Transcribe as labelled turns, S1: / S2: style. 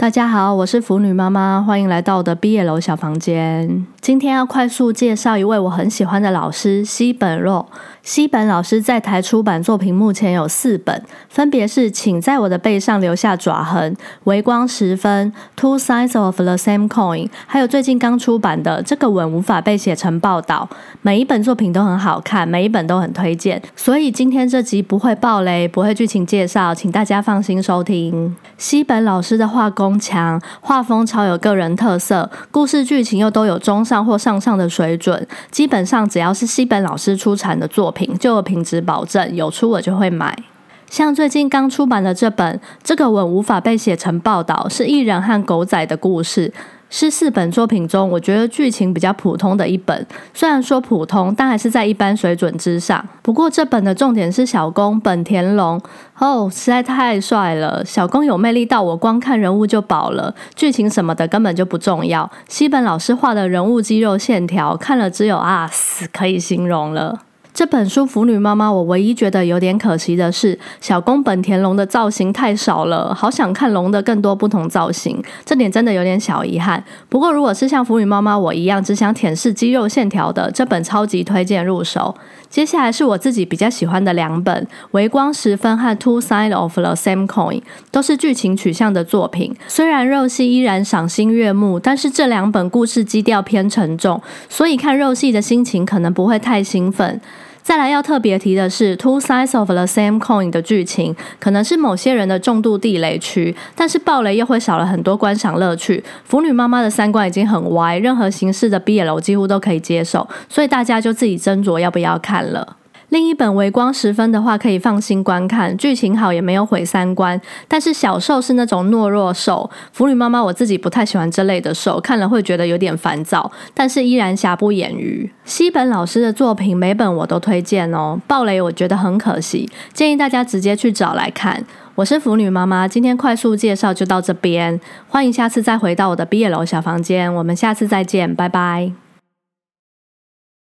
S1: 大家好，我是腐女妈妈，欢迎来到我的毕业楼小房间。今天要快速介绍一位我很喜欢的老师西本若。西本老师在台出版作品目前有四本，分别是《请在我的背上留下爪痕》、《微光十分》、《Two Sides of the Same Coin》，还有最近刚出版的《这个吻无法被写成报道》。每一本作品都很好看，每一本都很推荐。所以今天这集不会爆雷，不会剧情介绍，请大家放心收听。西本老师的画工强，画风超有个人特色，故事剧情又都有中上或上上的水准。基本上只要是西本老师出产的作品。就有品质保证，有出我就会买。像最近刚出版的这本《这个吻无法被写成报道》，是艺人和狗仔的故事，是四本作品中我觉得剧情比较普通的一本。虽然说普通，但还是在一般水准之上。不过这本的重点是小公本田龙哦，实在太帅了！小公有魅力到我光看人物就饱了，剧情什么的根本就不重要。西本老师画的人物肌肉线条，看了只有啊死可以形容了。这本书《腐女妈妈》，我唯一觉得有点可惜的是，小宫本田龙的造型太少了，好想看龙的更多不同造型，这点真的有点小遗憾。不过，如果是像腐女妈妈我一样只想舔舐肌肉线条的，这本超级推荐入手。接下来是我自己比较喜欢的两本，《微光十分》和《Two Side of the Same Coin》，都是剧情取向的作品。虽然肉系依然赏心悦目，但是这两本故事基调偏沉重，所以看肉系的心情可能不会太兴奋。再来要特别提的是，《Two Sides of the Same Coin》的剧情可能是某些人的重度地雷区，但是暴雷又会少了很多观赏乐趣。腐女妈妈的三观已经很歪，任何形式的 BL 几乎都可以接受，所以大家就自己斟酌要不要看了。另一本《微光十分》的话，可以放心观看，剧情好也没有毁三观。但是小受是那种懦弱受，腐女妈妈我自己不太喜欢这类的受，看了会觉得有点烦躁。但是依然瑕不掩瑜。西本老师的作品每本我都推荐哦，暴雷我觉得很可惜，建议大家直接去找来看。我是腐女妈妈，今天快速介绍就到这边，欢迎下次再回到我的毕业楼小房间，我们下次再见，拜拜。